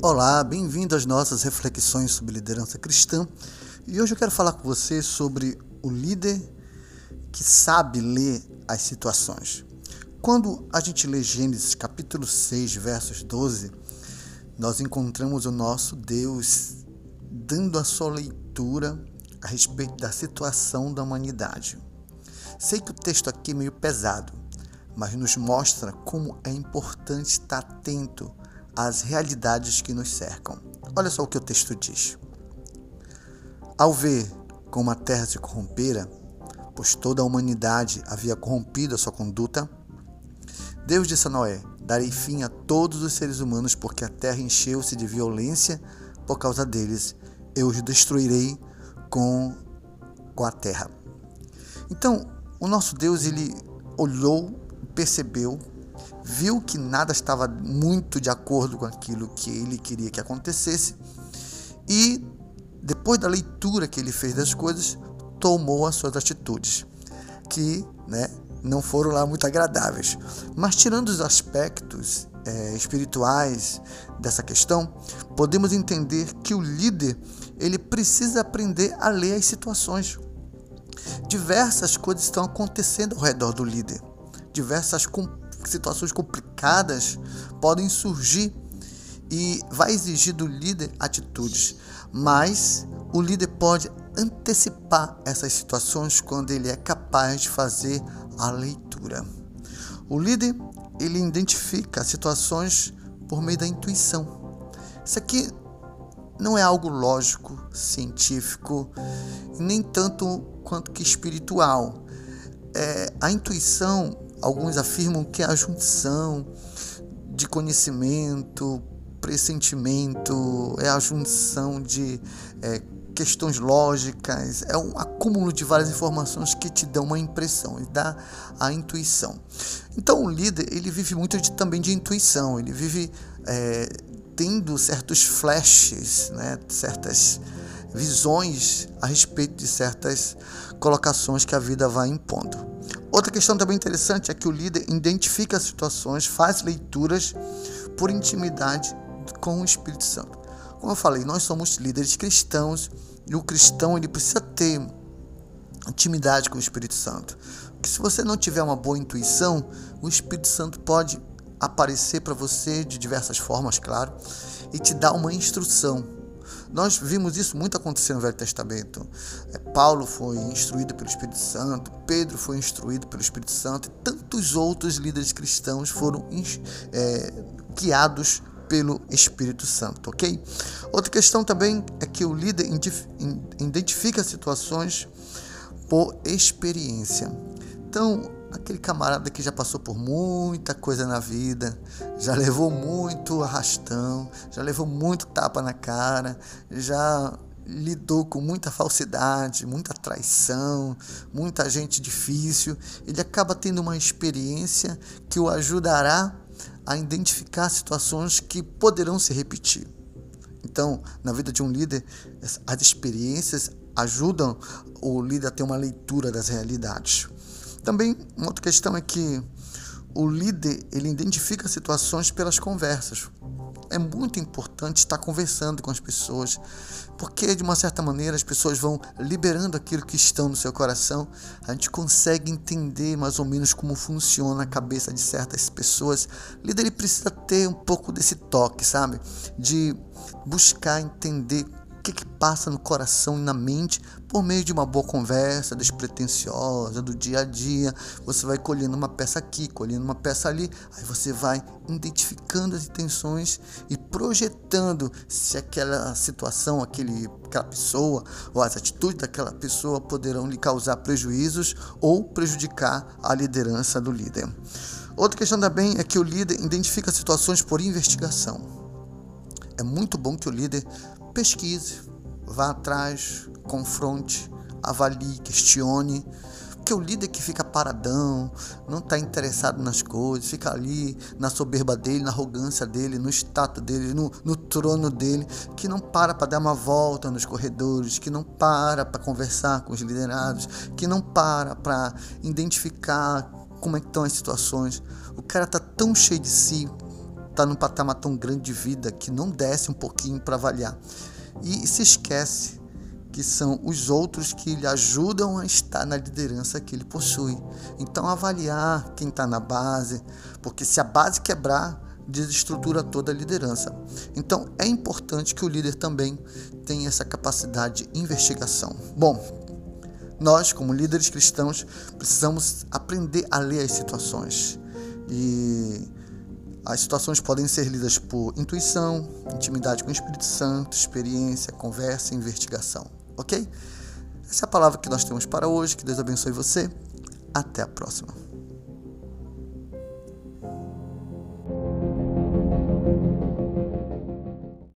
Olá, bem-vindo às nossas reflexões sobre liderança cristã. E hoje eu quero falar com você sobre o líder que sabe ler as situações. Quando a gente lê Gênesis capítulo 6, versos 12, nós encontramos o nosso Deus dando a sua leitura a respeito da situação da humanidade. Sei que o texto aqui é meio pesado, mas nos mostra como é importante estar atento às realidades que nos cercam. Olha só o que o texto diz. Ao ver como a terra se corrompera, pois toda a humanidade havia corrompido a sua conduta, Deus disse a Noé: Darei fim a todos os seres humanos, porque a terra encheu-se de violência por causa deles. Eu os destruirei com, com a terra. Então, o nosso Deus, ele olhou, percebeu viu que nada estava muito de acordo com aquilo que ele queria que acontecesse e, depois da leitura que ele fez das coisas, tomou as suas atitudes, que né, não foram lá muito agradáveis. Mas, tirando os aspectos é, espirituais dessa questão, podemos entender que o líder ele precisa aprender a ler as situações. Diversas coisas estão acontecendo ao redor do líder, diversas situações complicadas podem surgir e vai exigir do líder atitudes, mas o líder pode antecipar essas situações quando ele é capaz de fazer a leitura. O líder ele identifica situações por meio da intuição. Isso aqui não é algo lógico, científico, nem tanto quanto que espiritual. É, a intuição Alguns afirmam que a junção de conhecimento, pressentimento, é a junção de é, questões lógicas, é um acúmulo de várias informações que te dão uma impressão e dá a intuição. Então o líder ele vive muito de, também de intuição, ele vive é, tendo certos flashes, né, certas visões a respeito de certas colocações que a vida vai impondo. Outra questão também interessante é que o líder identifica situações, faz leituras por intimidade com o Espírito Santo. Como eu falei, nós somos líderes cristãos e o cristão ele precisa ter intimidade com o Espírito Santo. Porque se você não tiver uma boa intuição, o Espírito Santo pode aparecer para você de diversas formas, claro, e te dar uma instrução nós vimos isso muito acontecer no Velho Testamento. É, Paulo foi instruído pelo Espírito Santo, Pedro foi instruído pelo Espírito Santo, e tantos outros líderes cristãos foram é, guiados pelo Espírito Santo, ok? Outra questão também é que o líder identifica situações por experiência. Então, aquele camarada que já passou por muita coisa na vida, já levou muito arrastão, já levou muito tapa na cara, já lidou com muita falsidade, muita traição, muita gente difícil, ele acaba tendo uma experiência que o ajudará a identificar situações que poderão se repetir. Então, na vida de um líder, as experiências ajudam o líder a ter uma leitura das realidades. Também uma outra questão é que o líder ele identifica situações pelas conversas. É muito importante estar conversando com as pessoas, porque de uma certa maneira as pessoas vão liberando aquilo que estão no seu coração. A gente consegue entender mais ou menos como funciona a cabeça de certas pessoas. O líder ele precisa ter um pouco desse toque, sabe? De buscar entender que, que passa no coração e na mente por meio de uma boa conversa despretensiosa do dia a dia. Você vai colhendo uma peça aqui, colhendo uma peça ali, aí você vai identificando as intenções e projetando se aquela situação, aquele, aquela pessoa ou as atitudes daquela pessoa poderão lhe causar prejuízos ou prejudicar a liderança do líder. Outra questão também é que o líder identifica situações por investigação. É muito bom que o líder pesquise, vá atrás, confronte, avalie, questione. Porque o líder que fica paradão, não está interessado nas coisas, fica ali na soberba dele, na arrogância dele, no status dele, no, no trono dele, que não para para dar uma volta nos corredores, que não para para conversar com os liderados, que não para para identificar como é que estão as situações. O cara está tão cheio de si, está num patamar tão grande de vida que não desce um pouquinho para avaliar. E se esquece que são os outros que lhe ajudam a estar na liderança que ele possui. Então, avaliar quem está na base, porque se a base quebrar, desestrutura toda a liderança. Então, é importante que o líder também tenha essa capacidade de investigação. Bom, nós, como líderes cristãos, precisamos aprender a ler as situações. E as situações podem ser lidas por intuição, intimidade com o Espírito Santo, experiência, conversa investigação. Ok? Essa é a palavra que nós temos para hoje. Que Deus abençoe você. Até a próxima.